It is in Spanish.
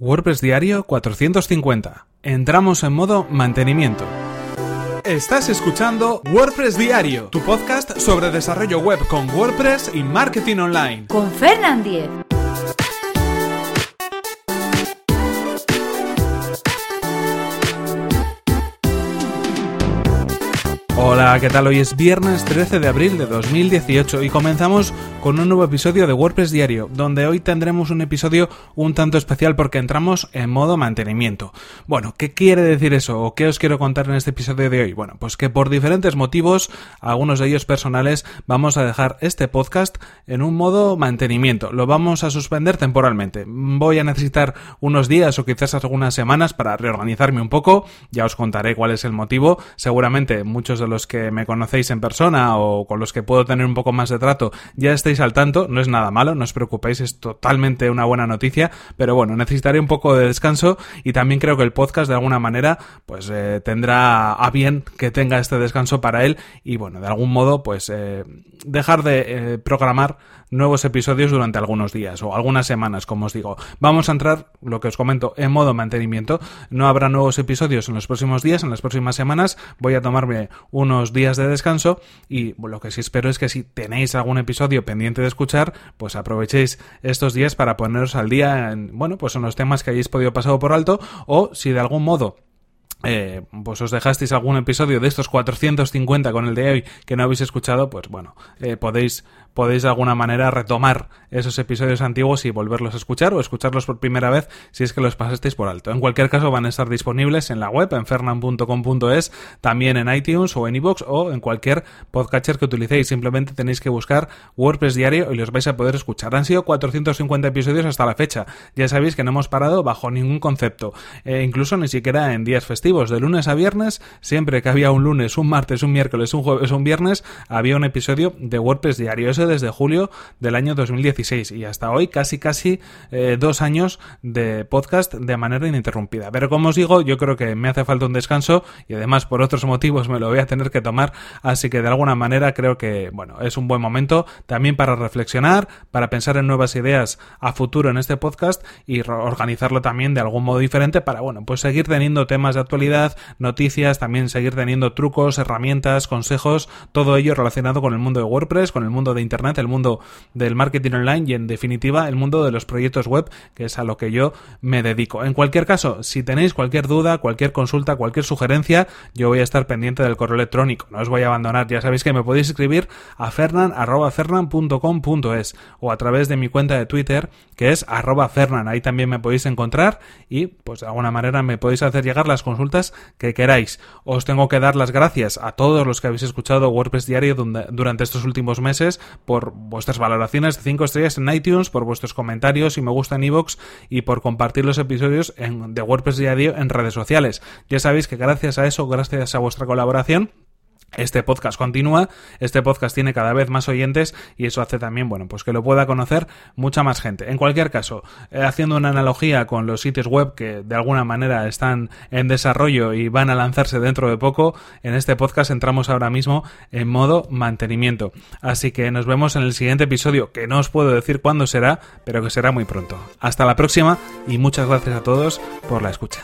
WordPress Diario 450. Entramos en modo mantenimiento. Estás escuchando WordPress Diario, tu podcast sobre desarrollo web con WordPress y marketing online. Con Fernand Diez. Hola, ¿qué tal? Hoy es viernes 13 de abril de 2018 y comenzamos con un nuevo episodio de WordPress Diario, donde hoy tendremos un episodio un tanto especial porque entramos en modo mantenimiento. Bueno, ¿qué quiere decir eso o qué os quiero contar en este episodio de hoy? Bueno, pues que por diferentes motivos, algunos de ellos personales, vamos a dejar este podcast en un modo mantenimiento. Lo vamos a suspender temporalmente. Voy a necesitar unos días o quizás algunas semanas para reorganizarme un poco. Ya os contaré cuál es el motivo. Seguramente muchos de los que me conocéis en persona o con los que puedo tener un poco más de trato ya estáis al tanto, no es nada malo, no os preocupéis, es totalmente una buena noticia, pero bueno, necesitaré un poco de descanso y también creo que el podcast de alguna manera pues eh, tendrá a bien que tenga este descanso para él y bueno, de algún modo pues eh, dejar de eh, programar nuevos episodios durante algunos días o algunas semanas, como os digo. Vamos a entrar, lo que os comento, en modo mantenimiento. No habrá nuevos episodios en los próximos días, en las próximas semanas. Voy a tomarme unos días de descanso y lo que sí espero es que si tenéis algún episodio pendiente de escuchar, pues aprovechéis estos días para poneros al día en, bueno, pues en los temas que hayáis podido pasar por alto o si de algún modo eh, pues os dejasteis algún episodio de estos 450 con el de hoy que no habéis escuchado, pues bueno, eh, podéis podéis de alguna manera retomar esos episodios antiguos y volverlos a escuchar o escucharlos por primera vez si es que los pasasteis por alto. En cualquier caso van a estar disponibles en la web, en fernan.com.es, también en iTunes o en iVoox o en cualquier podcatcher que utilicéis. Simplemente tenéis que buscar WordPress diario y los vais a poder escuchar. Han sido 450 episodios hasta la fecha. Ya sabéis que no hemos parado bajo ningún concepto, e incluso ni siquiera en días festivos. De lunes a viernes, siempre que había un lunes, un martes, un miércoles, un jueves, un viernes, había un episodio de WordPress diario. Desde julio del año 2016 y hasta hoy casi casi eh, dos años de podcast de manera ininterrumpida. Pero como os digo, yo creo que me hace falta un descanso y además por otros motivos me lo voy a tener que tomar, así que de alguna manera creo que bueno, es un buen momento también para reflexionar, para pensar en nuevas ideas a futuro en este podcast y organizarlo también de algún modo diferente para bueno, pues seguir teniendo temas de actualidad, noticias, también seguir teniendo trucos, herramientas, consejos, todo ello relacionado con el mundo de WordPress, con el mundo de Internet, el mundo del marketing online y en definitiva el mundo de los proyectos web, que es a lo que yo me dedico. En cualquier caso, si tenéis cualquier duda, cualquier consulta, cualquier sugerencia, yo voy a estar pendiente del correo electrónico. No os voy a abandonar, ya sabéis que me podéis escribir a fernan.fernan.com.es o a través de mi cuenta de Twitter, que es arroba fernan. Ahí también me podéis encontrar y pues de alguna manera me podéis hacer llegar las que queráis. Os tengo que dar las gracias a todos los que habéis escuchado WordPress Diario durante estos últimos meses por vuestras valoraciones de 5 estrellas en iTunes, por vuestros comentarios y me gusta en iVoox y por compartir los episodios en, de WordPress Diario en redes sociales. Ya sabéis que gracias a eso, gracias a vuestra colaboración, este podcast continúa, este podcast tiene cada vez más oyentes y eso hace también, bueno, pues que lo pueda conocer mucha más gente. En cualquier caso, eh, haciendo una analogía con los sitios web que de alguna manera están en desarrollo y van a lanzarse dentro de poco, en este podcast entramos ahora mismo en modo mantenimiento. Así que nos vemos en el siguiente episodio, que no os puedo decir cuándo será, pero que será muy pronto. Hasta la próxima y muchas gracias a todos por la escucha.